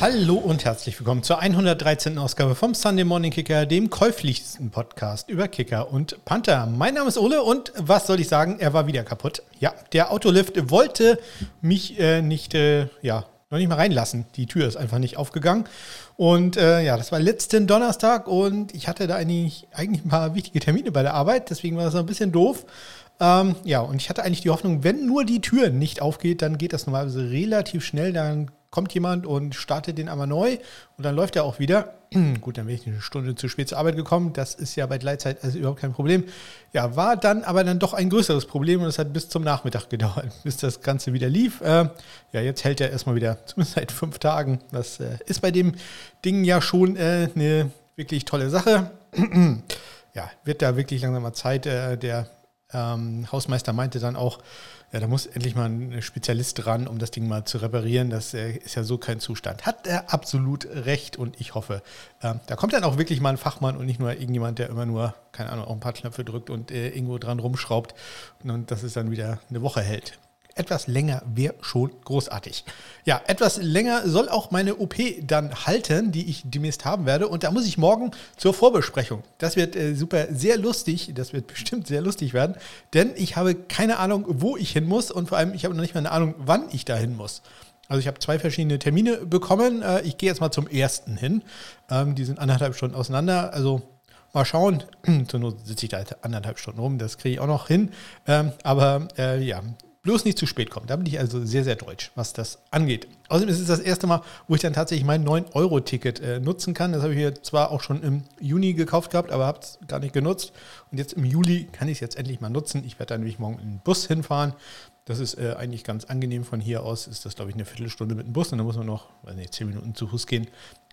Hallo und herzlich willkommen zur 113. Ausgabe vom Sunday Morning Kicker, dem käuflichsten Podcast über Kicker und Panther. Mein Name ist Ole und was soll ich sagen, er war wieder kaputt. Ja, der Autolift wollte mich äh, nicht, äh, ja, noch nicht mal reinlassen. Die Tür ist einfach nicht aufgegangen. Und äh, ja, das war letzten Donnerstag und ich hatte da eigentlich, eigentlich ein paar wichtige Termine bei der Arbeit, deswegen war das ein bisschen doof. Ähm, ja, und ich hatte eigentlich die Hoffnung, wenn nur die Tür nicht aufgeht, dann geht das normalerweise relativ schnell. Dann kommt jemand und startet den einmal neu und dann läuft er auch wieder. Gut, dann bin ich eine Stunde zu spät zur Arbeit gekommen. Das ist ja bei Gleitzeit also überhaupt kein Problem. Ja, war dann aber dann doch ein größeres Problem und es hat bis zum Nachmittag gedauert, bis das Ganze wieder lief. Äh, ja, jetzt hält er erstmal wieder, zumindest seit fünf Tagen. Das äh, ist bei dem Ding ja schon äh, eine wirklich tolle Sache. ja, wird da wirklich langsam mal Zeit. Äh, der ähm, Hausmeister meinte dann auch, ja, da muss endlich mal ein Spezialist dran, um das Ding mal zu reparieren. Das äh, ist ja so kein Zustand. Hat er absolut recht und ich hoffe, äh, da kommt dann auch wirklich mal ein Fachmann und nicht nur irgendjemand, der immer nur, keine Ahnung, auch ein paar Knöpfe drückt und äh, irgendwo dran rumschraubt und das es dann wieder eine Woche hält etwas länger wäre schon großartig. Ja, etwas länger soll auch meine OP dann halten, die ich demnächst haben werde. Und da muss ich morgen zur Vorbesprechung. Das wird äh, super, sehr lustig. Das wird bestimmt sehr lustig werden, denn ich habe keine Ahnung, wo ich hin muss und vor allem, ich habe noch nicht mal eine Ahnung, wann ich da hin muss. Also ich habe zwei verschiedene Termine bekommen. Äh, ich gehe jetzt mal zum ersten hin. Ähm, die sind anderthalb Stunden auseinander. Also Mal schauen. Zur Not sitze ich da anderthalb Stunden rum, das kriege ich auch noch hin. Ähm, aber äh, ja, bloß nicht zu spät kommen. Da bin ich also sehr, sehr deutsch, was das angeht. Außerdem ist es das erste Mal, wo ich dann tatsächlich mein 9-Euro-Ticket äh, nutzen kann. Das habe ich mir zwar auch schon im Juni gekauft gehabt, aber habe es gar nicht genutzt. Und jetzt im Juli kann ich es jetzt endlich mal nutzen. Ich werde dann nämlich morgen in den Bus hinfahren. Das ist äh, eigentlich ganz angenehm. Von hier aus ist das, glaube ich, eine Viertelstunde mit dem Bus. Und dann muss man noch, weiß nicht, zehn Minuten zu Fuß gehen.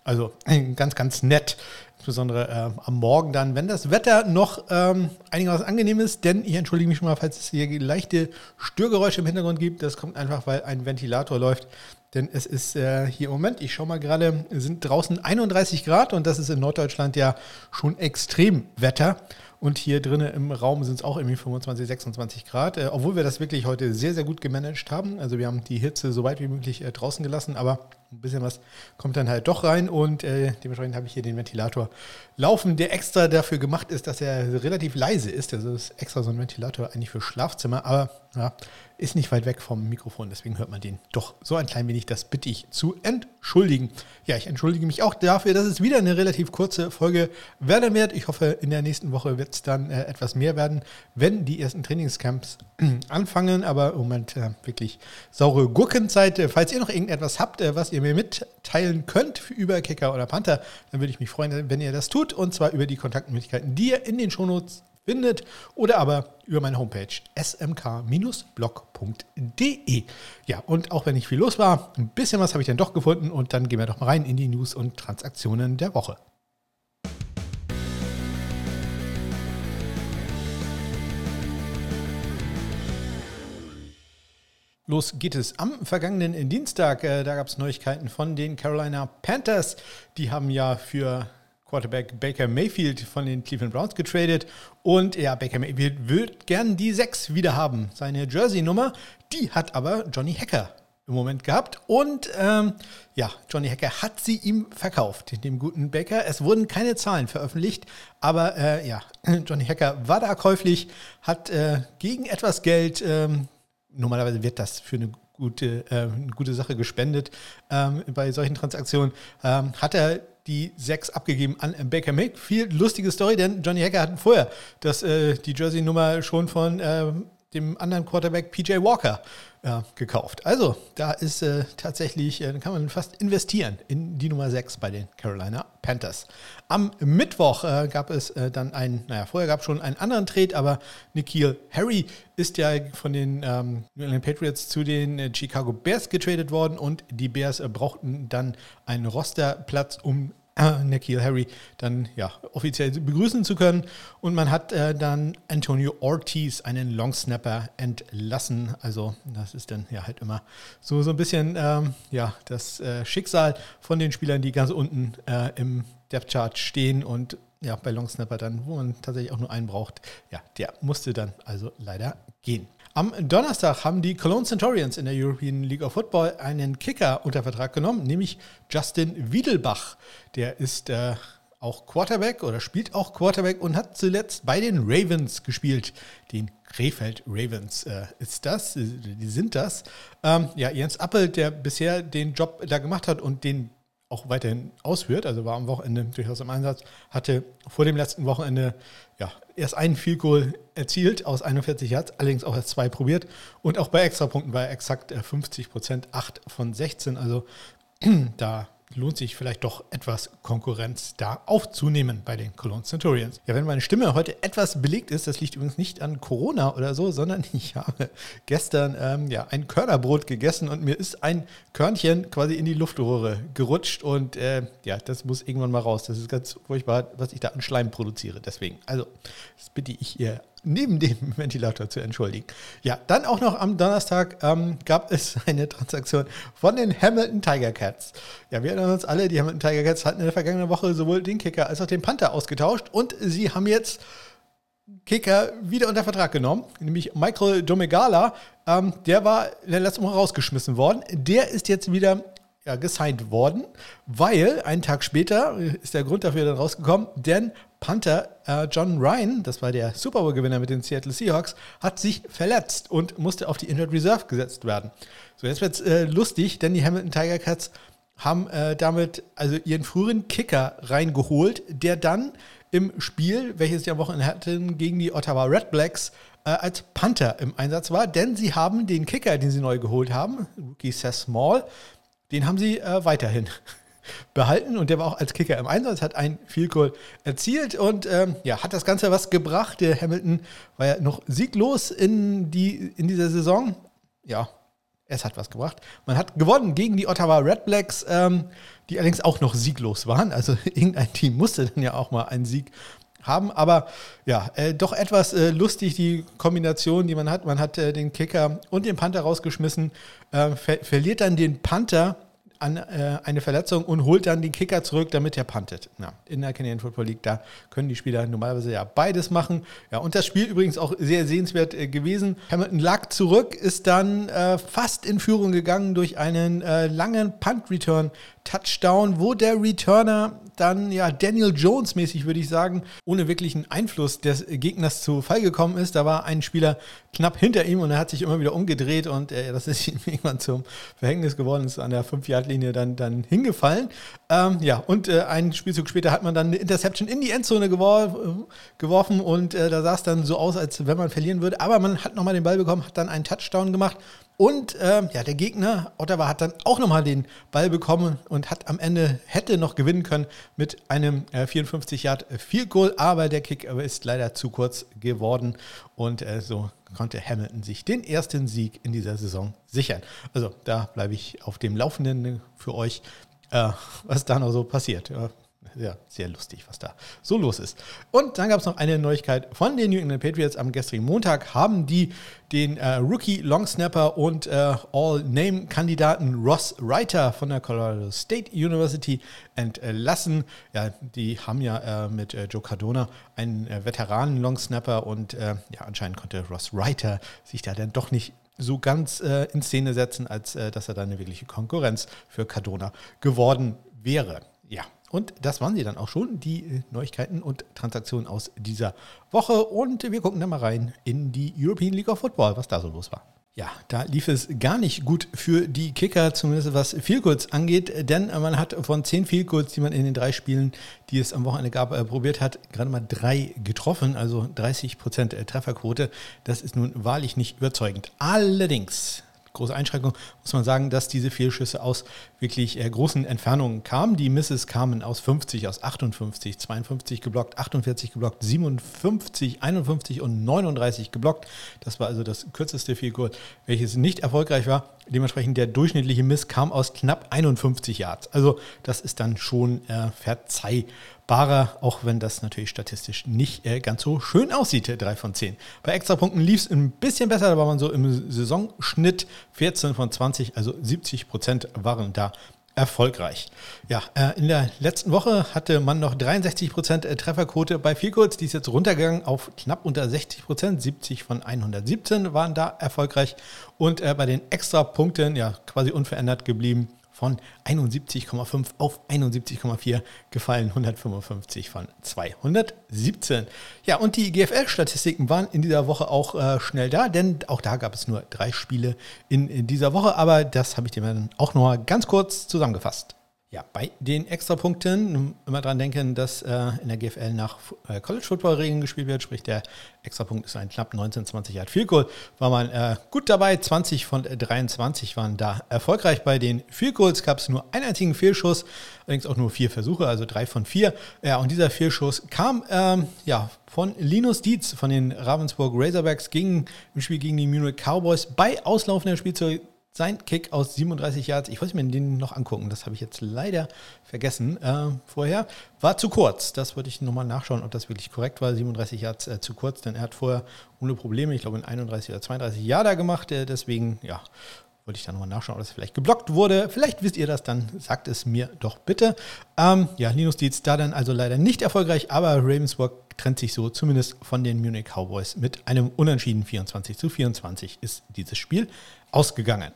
Also ganz, ganz nett. Insbesondere äh, am Morgen dann, wenn das Wetter noch ähm, einigermaßen angenehm ist. Denn ich entschuldige mich schon mal, falls es hier leichte Störgeräusche im Hintergrund gibt. Das kommt einfach, weil ein Ventilator läuft. Denn es ist äh, hier im Moment, ich schaue mal gerade, sind draußen 31 Grad und das ist in Norddeutschland ja schon Extremwetter. Und hier drinnen im Raum sind es auch irgendwie 25, 26 Grad, äh, obwohl wir das wirklich heute sehr, sehr gut gemanagt haben. Also wir haben die Hitze so weit wie möglich äh, draußen gelassen, aber ein bisschen was kommt dann halt doch rein und äh, dementsprechend habe ich hier den Ventilator laufen, der extra dafür gemacht ist, dass er relativ leise ist. Also ist extra so ein Ventilator eigentlich für Schlafzimmer, aber ja, ist nicht weit weg vom Mikrofon, deswegen hört man den doch so ein klein wenig. Das bitte ich zu entschuldigen. Ja, ich entschuldige mich auch dafür, dass es wieder eine relativ kurze Folge werden wird. Ich hoffe, in der nächsten Woche wird es dann äh, etwas mehr werden, wenn die ersten Trainingscamps anfangen. Aber im Moment äh, wirklich saure Gurkenzeit. Äh, falls ihr noch irgendetwas habt, äh, was ihr mir mitteilen könnt über Kicker oder Panther, dann würde ich mich freuen, wenn ihr das tut. Und zwar über die Kontaktmöglichkeiten, die ihr in den Shownotes findet oder aber über meine Homepage smk-blog.de. Ja, und auch wenn nicht viel los war, ein bisschen was habe ich dann doch gefunden und dann gehen wir doch mal rein in die News und Transaktionen der Woche. Los geht es am vergangenen Dienstag. Äh, da gab es Neuigkeiten von den Carolina Panthers. Die haben ja für Quarterback Baker Mayfield von den Cleveland Browns getradet. Und ja, Baker Mayfield wird gern die 6 wieder haben. Seine Jersey-Nummer, die hat aber Johnny Hacker im Moment gehabt. Und ähm, ja, Johnny Hacker hat sie ihm verkauft, dem guten Baker. Es wurden keine Zahlen veröffentlicht, aber äh, ja, Johnny Hacker war da käuflich, hat äh, gegen etwas Geld, ähm, normalerweise wird das für eine gute, äh, eine gute Sache gespendet ähm, bei solchen Transaktionen, ähm, hat er die sechs abgegeben an Baker Mayfield. Lustige Story, denn Johnny Hacker hat vorher das, äh, die Jersey-Nummer schon von äh, dem anderen Quarterback PJ Walker äh, gekauft. Also, da ist äh, tatsächlich, äh, kann man fast investieren in die Nummer 6 bei den Carolina Panthers. Am Mittwoch äh, gab es äh, dann einen, naja, vorher gab es schon einen anderen Trade, aber Nikhil Harry ist ja von den ähm, New England Patriots zu den äh, Chicago Bears getradet worden und die Bears brauchten dann einen Rosterplatz, um äh, Nikhil Harry dann ja offiziell begrüßen zu können. Und man hat äh, dann Antonio Ortiz, einen Longsnapper, entlassen. Also das ist dann ja halt immer so, so ein bisschen ähm, ja, das äh, Schicksal von den Spielern, die ganz unten äh, im Depth Chart stehen und ja, bei Longsnapper dann, wo man tatsächlich auch nur einen braucht, ja, der musste dann also leider gehen. Am Donnerstag haben die Cologne Centurions in der European League of Football einen Kicker unter Vertrag genommen, nämlich Justin Wiedelbach. Der ist äh, auch Quarterback oder spielt auch Quarterback und hat zuletzt bei den Ravens gespielt. Den Krefeld Ravens äh, ist das, äh, die sind das. Ähm, ja, Jens Appel, der bisher den Job da gemacht hat und den auch weiterhin ausführt, also war am Wochenende durchaus im Einsatz, hatte vor dem letzten Wochenende ja, erst einen Field Goal erzielt aus 41 Yards, allerdings auch erst zwei probiert und auch bei Extrapunkten war er exakt 50 äh, Prozent, 8 von 16, also da lohnt sich vielleicht doch etwas Konkurrenz da aufzunehmen bei den Cologne Centurions. Ja, wenn meine Stimme heute etwas belegt ist, das liegt übrigens nicht an Corona oder so, sondern ich habe gestern ähm, ja, ein Körnerbrot gegessen und mir ist ein Körnchen quasi in die Luftröhre gerutscht und äh, ja, das muss irgendwann mal raus. Das ist ganz furchtbar, was ich da an Schleim produziere. Deswegen, also, das bitte ich ihr neben dem Ventilator zu entschuldigen. Ja, dann auch noch am Donnerstag ähm, gab es eine Transaktion von den Hamilton Tiger Cats. Ja, wir erinnern uns alle, die Hamilton Tiger Cats hatten in der vergangenen Woche sowohl den Kicker als auch den Panther ausgetauscht und sie haben jetzt Kicker wieder unter Vertrag genommen, nämlich Michael Domegala. Ähm, der war in der letzten Woche rausgeschmissen worden. Der ist jetzt wieder ja, gesigned worden, weil einen Tag später ist der Grund dafür dann rausgekommen, denn Panther äh, John Ryan, das war der Super Bowl-Gewinner mit den Seattle Seahawks, hat sich verletzt und musste auf die Injured Reserve gesetzt werden. So, jetzt wird es äh, lustig, denn die Hamilton Tiger Cats haben äh, damit also ihren früheren Kicker reingeholt, der dann im Spiel, welches sie am Wochenende hatten, gegen die Ottawa Red Blacks äh, als Panther im Einsatz war, denn sie haben den Kicker, den sie neu geholt haben, Rookie Seth Small, den haben sie äh, weiterhin behalten und der war auch als Kicker im Einsatz, hat ein Field Goal erzielt und ähm, ja, hat das Ganze was gebracht. Der Hamilton war ja noch sieglos in, die, in dieser Saison. Ja, es hat was gebracht. Man hat gewonnen gegen die Ottawa Red Blacks, ähm, die allerdings auch noch sieglos waren. Also irgendein Team musste dann ja auch mal einen Sieg haben. Aber ja, äh, doch etwas äh, lustig die Kombination, die man hat. Man hat äh, den Kicker und den Panther rausgeschmissen, äh, ver verliert dann den Panther an äh, eine Verletzung und holt dann den Kicker zurück, damit er puntet. Ja, in der Canadian Football League, da können die Spieler normalerweise ja beides machen. Ja, und das Spiel übrigens auch sehr sehenswert äh, gewesen. Hamilton lag zurück, ist dann äh, fast in Führung gegangen durch einen äh, langen Punt-Return Touchdown, wo der Returner dann ja Daniel Jones mäßig, würde ich sagen, ohne wirklichen Einfluss des Gegners zu Fall gekommen ist. Da war ein Spieler knapp hinter ihm und er hat sich immer wieder umgedreht und äh, das ist ihm irgendwann zum Verhängnis geworden, ist an der 5-Yard-Linie dann, dann hingefallen. Ähm, ja, und äh, einen Spielzug später hat man dann eine Interception in die Endzone gewor geworfen und äh, da sah es dann so aus, als wenn man verlieren würde. Aber man hat nochmal den Ball bekommen, hat dann einen Touchdown gemacht und ähm, ja, der Gegner, Ottawa, hat dann auch nochmal den Ball bekommen und hat am Ende, hätte noch gewinnen können mit einem äh, 54 Yard Field Goal, aber der Kick ist leider zu kurz geworden und äh, so konnte Hamilton sich den ersten Sieg in dieser Saison sichern. Also da bleibe ich auf dem Laufenden für euch, äh, was da noch so passiert. Ja, ja, sehr lustig, was da so los ist. Und dann gab es noch eine Neuigkeit von den New England Patriots. Am gestrigen Montag haben die den äh, Rookie Longsnapper und äh, All-Name-Kandidaten Ross Reiter von der Colorado State University entlassen. Ja, die haben ja äh, mit äh, Joe Cardona einen äh, Veteranen Longsnapper und äh, ja, anscheinend konnte Ross Reiter sich da dann doch nicht so ganz in Szene setzen, als dass er da eine wirkliche Konkurrenz für Cardona geworden wäre. Ja, und das waren sie dann auch schon, die äh, Neuigkeiten und Transaktionen aus dieser Woche. Und wir gucken dann mal rein in die European League of Football, was da so los war. Ja, da lief es gar nicht gut für die Kicker, zumindest was Feelgoals angeht, denn man hat von zehn Feelgoals, die man in den drei Spielen, die es am Wochenende gab, äh, probiert hat, gerade mal drei getroffen, also 30 Prozent Trefferquote. Das ist nun wahrlich nicht überzeugend. Allerdings große Einschränkung, muss man sagen, dass diese Fehlschüsse aus wirklich äh, großen Entfernungen kamen. Die Misses kamen aus 50, aus 58, 52 geblockt, 48 geblockt, 57, 51 und 39 geblockt. Das war also das kürzeste Goal, welches nicht erfolgreich war. Dementsprechend der durchschnittliche Miss kam aus knapp 51 Yards. Also das ist dann schon äh, verzeihbar barer, auch wenn das natürlich statistisch nicht äh, ganz so schön aussieht, 3 von 10. Bei Extrapunkten lief es ein bisschen besser, da war man so im Saisonschnitt 14 von 20, also 70 Prozent waren da erfolgreich. Ja, äh, in der letzten Woche hatte man noch 63% äh, Trefferquote bei Vielkurz. Die ist jetzt runtergegangen auf knapp unter 60%. 70 von 117 waren da erfolgreich. Und äh, bei den Extrapunkten ja quasi unverändert geblieben von 71,5 auf 71,4 gefallen, 155 von 217. Ja, und die GFL-Statistiken waren in dieser Woche auch äh, schnell da, denn auch da gab es nur drei Spiele in, in dieser Woche, aber das habe ich dir dann auch noch mal ganz kurz zusammengefasst. Ja, bei den Extrapunkten immer dran denken, dass äh, in der GFL nach äh, College Football Regeln gespielt wird, sprich der Extrapunkt ist ein knapp 19, 20 Yard Field Goal. War man äh, gut dabei, 20 von 23 waren da erfolgreich. Bei den Field Goals gab es nur einen einzigen Fehlschuss, allerdings auch nur vier Versuche, also drei von vier. Ja, und dieser Fehlschuss kam ähm, ja, von Linus Dietz von den Ravensburg Razorbacks gegen, im Spiel gegen die Munich Cowboys bei auslaufender Spielzeit sein Kick aus 37 Yards, ich wollte mir den noch angucken, das habe ich jetzt leider vergessen äh, vorher, war zu kurz. Das wollte ich nochmal nachschauen, ob das wirklich korrekt war. 37 Yards äh, zu kurz, denn er hat vorher ohne Probleme, ich glaube in 31 oder 32 Yards gemacht. Äh, deswegen, ja, wollte ich da nochmal nachschauen, ob das vielleicht geblockt wurde. Vielleicht wisst ihr das, dann sagt es mir doch bitte. Ähm, ja, Linus Dietz da dann also leider nicht erfolgreich, aber Ravensburg trennt sich so zumindest von den Munich Cowboys mit einem Unentschieden 24 zu 24 ist dieses Spiel ausgegangen.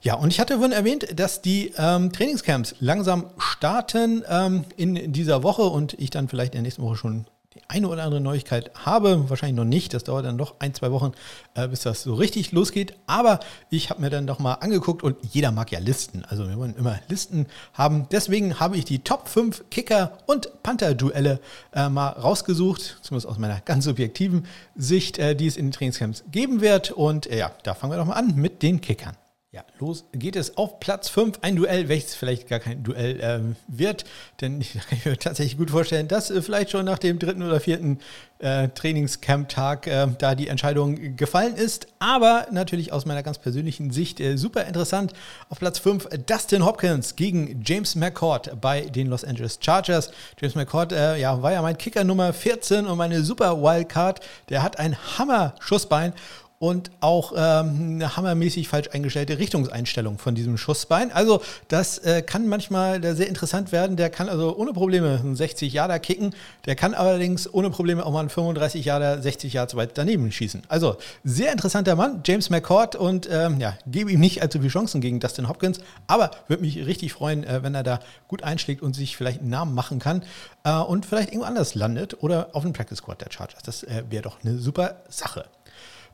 Ja, und ich hatte vorhin erwähnt, dass die ähm, Trainingscamps langsam starten ähm, in dieser Woche und ich dann vielleicht in der nächsten Woche schon eine oder andere Neuigkeit habe. Wahrscheinlich noch nicht. Das dauert dann noch ein, zwei Wochen, äh, bis das so richtig losgeht. Aber ich habe mir dann doch mal angeguckt und jeder mag ja Listen. Also wir wollen immer Listen haben. Deswegen habe ich die Top 5 Kicker- und Panther-Duelle äh, mal rausgesucht. Zumindest aus meiner ganz subjektiven Sicht, äh, die es in den Trainingscamps geben wird. Und äh, ja, da fangen wir doch mal an mit den Kickern. Ja, los geht es auf Platz 5. Ein Duell, welches vielleicht gar kein Duell ähm, wird. Denn ich kann mir tatsächlich gut vorstellen, dass äh, vielleicht schon nach dem dritten oder vierten äh, Trainingscamp-Tag äh, da die Entscheidung gefallen ist. Aber natürlich aus meiner ganz persönlichen Sicht äh, super interessant. Auf Platz 5 Dustin Hopkins gegen James McCord bei den Los Angeles Chargers. James McCord äh, ja, war ja mein Kicker Nummer 14 und meine super Wildcard. Der hat ein Hammer-Schussbein und auch ähm, eine hammermäßig falsch eingestellte Richtungseinstellung von diesem Schussbein. Also das äh, kann manchmal sehr interessant werden. Der kann also ohne Probleme einen 60 Jahre kicken. Der kann allerdings ohne Probleme auch mal einen 35 Jahre 60 Jahre zu weit daneben schießen. Also sehr interessanter Mann, James McCord und ähm, ja, gebe ihm nicht allzu viele Chancen gegen Dustin Hopkins, aber würde mich richtig freuen, äh, wenn er da gut einschlägt und sich vielleicht einen Namen machen kann äh, und vielleicht irgendwo anders landet oder auf dem Practice Squad der Chargers. Das äh, wäre doch eine super Sache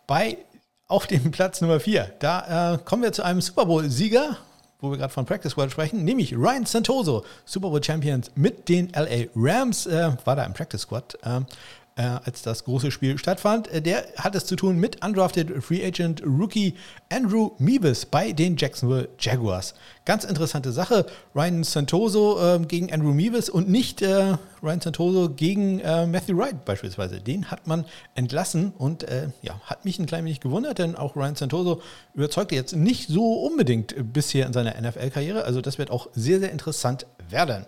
bei auf dem Platz Nummer 4. Da äh, kommen wir zu einem Super Bowl-Sieger, wo wir gerade von Practice World sprechen, nämlich Ryan Santoso, Super Bowl Champions mit den LA Rams, äh, war da im Practice Squad. Äh, äh, als das große Spiel stattfand. Äh, der hat es zu tun mit undrafted Free Agent Rookie Andrew Meebus bei den Jacksonville Jaguars. Ganz interessante Sache. Ryan Santoso äh, gegen Andrew Meebus und nicht äh, Ryan Santoso gegen äh, Matthew Wright beispielsweise. Den hat man entlassen und äh, ja, hat mich ein klein wenig gewundert, denn auch Ryan Santoso überzeugte jetzt nicht so unbedingt bisher in seiner NFL-Karriere. Also das wird auch sehr, sehr interessant werden.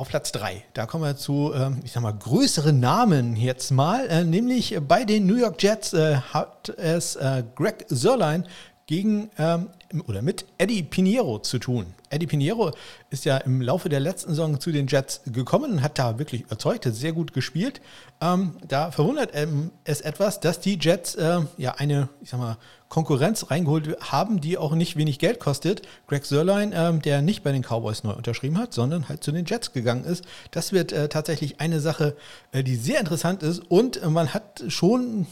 Auf Platz 3, da kommen wir zu, ähm, ich sag mal, größeren Namen jetzt mal, äh, nämlich bei den New York Jets äh, hat es äh, Greg Sörlein gegen ähm, oder mit Eddie Pinheiro zu tun. Eddie Pinheiro ist ja im Laufe der letzten Saison zu den Jets gekommen und hat da wirklich überzeugt, hat sehr gut gespielt. Ähm, da verwundert ähm, es etwas, dass die Jets äh, ja eine, ich sag mal, Konkurrenz reingeholt haben, die auch nicht wenig Geld kostet. Greg Sörlein, ähm, der nicht bei den Cowboys neu unterschrieben hat, sondern halt zu den Jets gegangen ist. Das wird äh, tatsächlich eine Sache, äh, die sehr interessant ist. Und man hat schon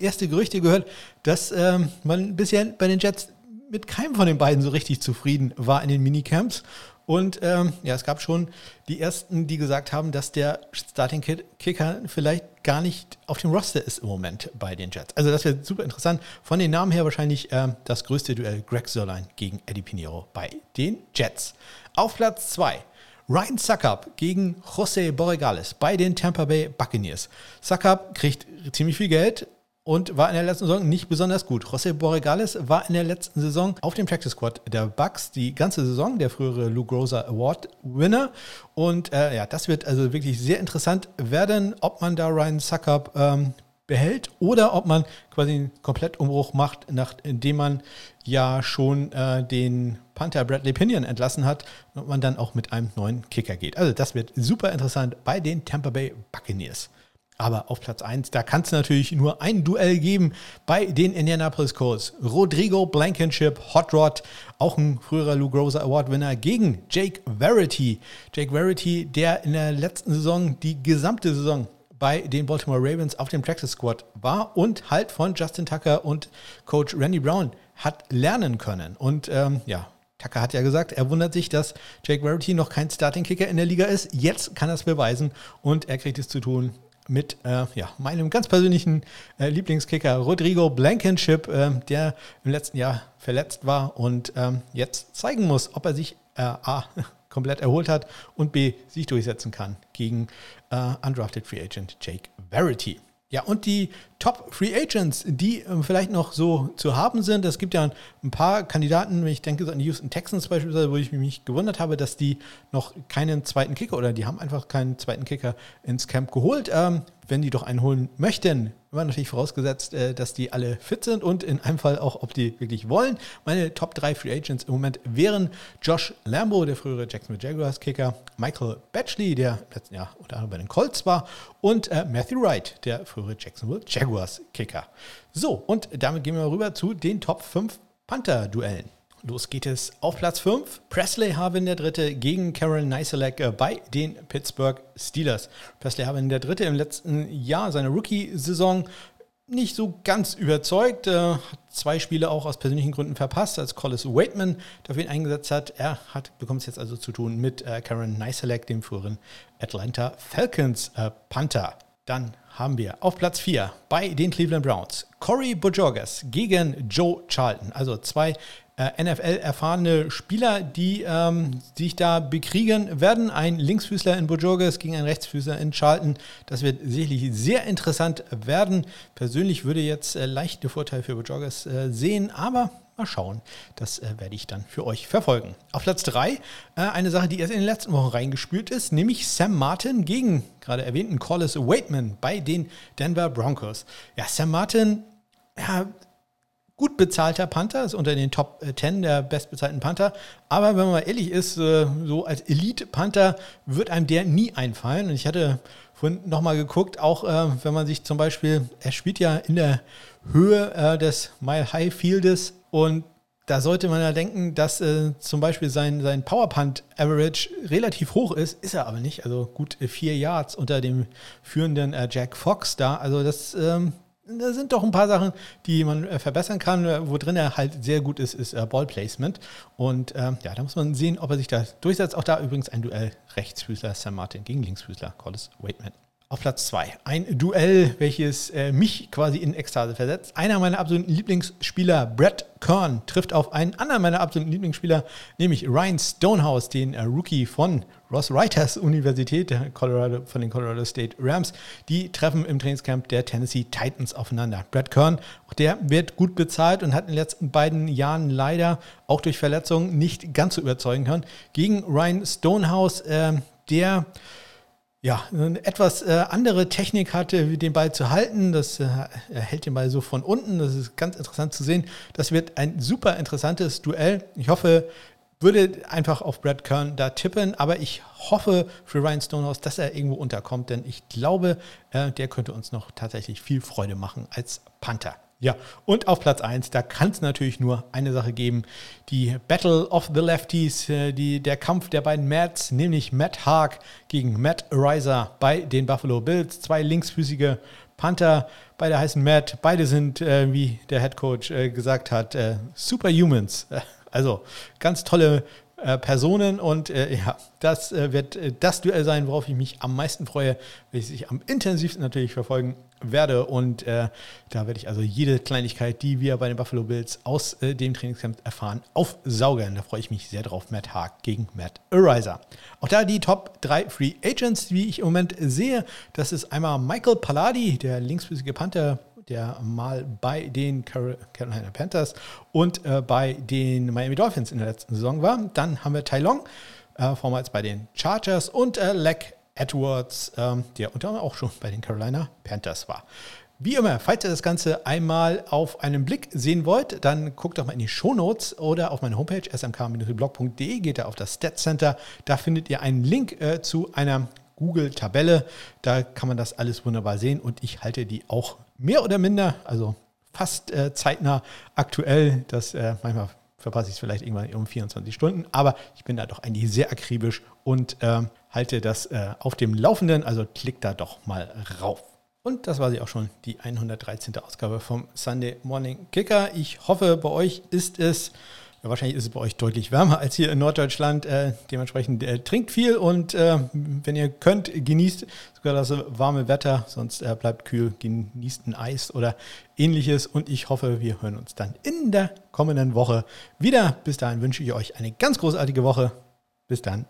erste Gerüchte gehört, dass ähm, man bisher bei den Jets mit keinem von den beiden so richtig zufrieden war in den Minicamps. Und ähm, ja, es gab schon die ersten, die gesagt haben, dass der Starting Kicker vielleicht gar nicht auf dem Roster ist im Moment bei den Jets. Also das wäre super interessant. Von den Namen her wahrscheinlich ähm, das größte Duell Greg Sörlein gegen Eddie Pinheiro bei den Jets. Auf Platz 2 Ryan Suckup gegen José Borregales bei den Tampa Bay Buccaneers. Suckup kriegt ziemlich viel Geld, und war in der letzten Saison nicht besonders gut. José Borregales war in der letzten Saison auf dem Practice Squad der Bucks die ganze Saison, der frühere Lou Groza Award Winner. Und äh, ja, das wird also wirklich sehr interessant werden, ob man da Ryan Suckup ähm, behält oder ob man quasi einen Komplettumbruch macht, nachdem man ja schon äh, den Panther Bradley Pinion entlassen hat und man dann auch mit einem neuen Kicker geht. Also das wird super interessant bei den Tampa Bay Buccaneers. Aber auf Platz 1, da kann es natürlich nur ein Duell geben bei den Indianapolis Colts. Rodrigo Blankenship, Hot Rod, auch ein früherer Lou Groza Award-Winner, gegen Jake Verity. Jake Verity, der in der letzten Saison die gesamte Saison bei den Baltimore Ravens auf dem Texas Squad war und halt von Justin Tucker und Coach Randy Brown hat lernen können. Und ähm, ja, Tucker hat ja gesagt, er wundert sich, dass Jake Verity noch kein Starting-Kicker in der Liga ist. Jetzt kann er es beweisen und er kriegt es zu tun mit äh, ja, meinem ganz persönlichen äh, Lieblingskicker Rodrigo Blankenship, äh, der im letzten Jahr verletzt war und ähm, jetzt zeigen muss, ob er sich äh, A komplett erholt hat und B sich durchsetzen kann gegen äh, Undrafted Free Agent Jake Verity. Ja, und die Top Free Agents, die äh, vielleicht noch so zu haben sind. Es gibt ja ein paar Kandidaten, ich denke an die Houston Texans beispielsweise, wo ich mich gewundert habe, dass die noch keinen zweiten Kicker oder die haben einfach keinen zweiten Kicker ins Camp geholt. Ähm, wenn die doch einen holen möchten, immer natürlich vorausgesetzt, äh, dass die alle fit sind und in einem Fall auch, ob die wirklich wollen. Meine Top 3 Free Agents im Moment wären Josh Lambo, der frühere Jacksonville Jaguars Kicker, Michael Batchley, der im letzten Jahr unter anderem bei den Colts war und äh, Matthew Wright, der frühere Jacksonville Jaguars Kicker. So, und damit gehen wir rüber zu den Top 5 Panther-Duellen. Los geht es auf Platz 5. Presley Harvin der Dritte gegen Karen Neiselek äh, bei den Pittsburgh Steelers. Presley Harvin der Dritte im letzten Jahr, seine Rookie-Saison, nicht so ganz überzeugt. Äh, hat zwei Spiele auch aus persönlichen Gründen verpasst, als Collis Waitman dafür ihn eingesetzt hat. Er hat, bekommt es jetzt also zu tun mit äh, Karen Neiselek, dem früheren Atlanta Falcons Panther. Dann haben wir auf Platz 4 bei den Cleveland Browns Corey Bojorges gegen Joe Charlton. Also zwei äh, NFL-erfahrene Spieler, die ähm, sich da bekriegen werden. Ein Linksfüßler in Bojorges gegen einen Rechtsfüßler in Charlton. Das wird sicherlich sehr interessant werden. Persönlich würde jetzt äh, leichte Vorteil für Bojorges äh, sehen, aber Mal schauen. Das äh, werde ich dann für euch verfolgen. Auf Platz 3 äh, eine Sache, die erst in den letzten Wochen reingespült ist, nämlich Sam Martin gegen gerade erwähnten Collis Waitman bei den Denver Broncos. Ja, Sam Martin, ja, gut bezahlter Panther, ist unter den Top 10 äh, der bestbezahlten Panther. Aber wenn man mal ehrlich ist, äh, so als Elite-Panther wird einem der nie einfallen. Und ich hatte vorhin nochmal geguckt, auch äh, wenn man sich zum Beispiel, er spielt ja in der Höhe des Mile High Fieldes und da sollte man ja denken, dass äh, zum Beispiel sein, sein Powerpunt-Average relativ hoch ist, ist er aber nicht. Also gut vier Yards unter dem führenden äh, Jack Fox da. Also das ähm, da sind doch ein paar Sachen, die man äh, verbessern kann. Äh, wo drin er halt sehr gut ist, ist äh, Ballplacement. Und ähm, ja, da muss man sehen, ob er sich da durchsetzt. Auch da übrigens ein Duell Rechtsfüßler Sam Martin gegen Linksfüßler Collis Waitman. Auf Platz 2. Ein Duell, welches äh, mich quasi in Ekstase versetzt. Einer meiner absoluten Lieblingsspieler, Brett Kern, trifft auf einen anderen meiner absoluten Lieblingsspieler, nämlich Ryan Stonehouse, den äh, Rookie von Ross Writers Universität Colorado, von den Colorado State Rams. Die treffen im Trainingscamp der Tennessee Titans aufeinander. Brett Kern, auch der wird gut bezahlt und hat in den letzten beiden Jahren leider auch durch Verletzungen nicht ganz so überzeugen können. Gegen Ryan Stonehouse, äh, der ja, eine etwas äh, andere Technik hatte, den Ball zu halten. Das, äh, er hält den Ball so von unten. Das ist ganz interessant zu sehen. Das wird ein super interessantes Duell. Ich hoffe, würde einfach auf Brad Kern da tippen, aber ich hoffe für Ryan Stonehouse, dass er irgendwo unterkommt, denn ich glaube, äh, der könnte uns noch tatsächlich viel Freude machen als Panther. Ja, und auf Platz 1, da kann es natürlich nur eine Sache geben, die Battle of the Lefties, äh, die, der Kampf der beiden Mats, nämlich Matt Haag gegen Matt Ariza bei den Buffalo Bills. Zwei linksfüßige Panther, beide heißen Matt, beide sind, äh, wie der Head Coach äh, gesagt hat, äh, Superhumans. Also ganz tolle äh, Personen und äh, ja, das wird das Duell sein, worauf ich mich am meisten freue, welches ich am intensivsten natürlich verfolgen werde und äh, da werde ich also jede Kleinigkeit, die wir bei den Buffalo Bills aus äh, dem Trainingscamp erfahren, aufsaugen. Da freue ich mich sehr drauf. Matt Haag gegen Matt Ariza. Auch da die Top 3 Free Agents, wie ich im Moment sehe. Das ist einmal Michael Palladi, der linksfüßige Panther der mal bei den Carolina Panthers und äh, bei den Miami Dolphins in der letzten Saison war. Dann haben wir Tai Long, äh, vormals bei den Chargers und äh, Leck Edwards, ähm, der unter anderem auch schon bei den Carolina Panthers war. Wie immer, falls ihr das Ganze einmal auf einen Blick sehen wollt, dann guckt doch mal in die Shownotes oder auf meine Homepage smk-blog.de, geht da auf das Stat Center. Da findet ihr einen Link äh, zu einer Google-Tabelle. Da kann man das alles wunderbar sehen und ich halte die auch mehr oder minder, also fast äh, zeitnah aktuell. Das äh, manchmal verpasse ich es vielleicht irgendwann um 24 Stunden, aber ich bin da doch eigentlich sehr akribisch und ähm, halte das äh, auf dem Laufenden. Also klickt da doch mal rauf. Und das war sie auch schon, die 113. Ausgabe vom Sunday Morning Kicker. Ich hoffe, bei euch ist es ja, wahrscheinlich ist es bei euch deutlich wärmer als hier in Norddeutschland. Äh, dementsprechend äh, trinkt viel und äh, wenn ihr könnt, genießt sogar das warme Wetter, sonst äh, bleibt kühl, genießt ein Eis oder ähnliches. Und ich hoffe, wir hören uns dann in der kommenden Woche wieder. Bis dahin wünsche ich euch eine ganz großartige Woche. Bis dann.